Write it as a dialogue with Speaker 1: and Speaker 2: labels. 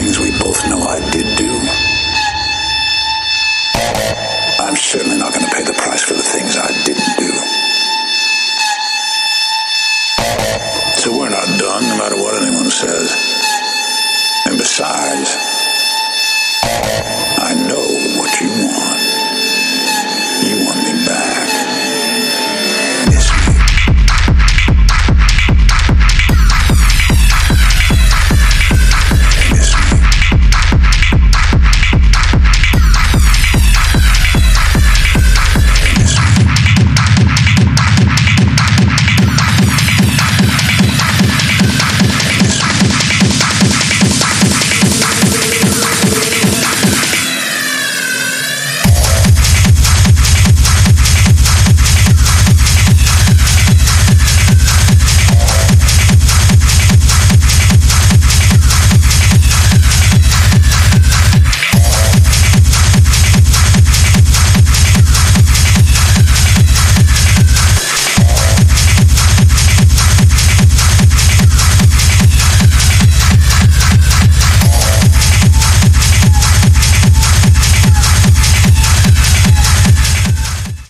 Speaker 1: things we both know I did do. I'm certainly not going to pay the price for the things I didn't do. So we're not done, no matter what anyone says.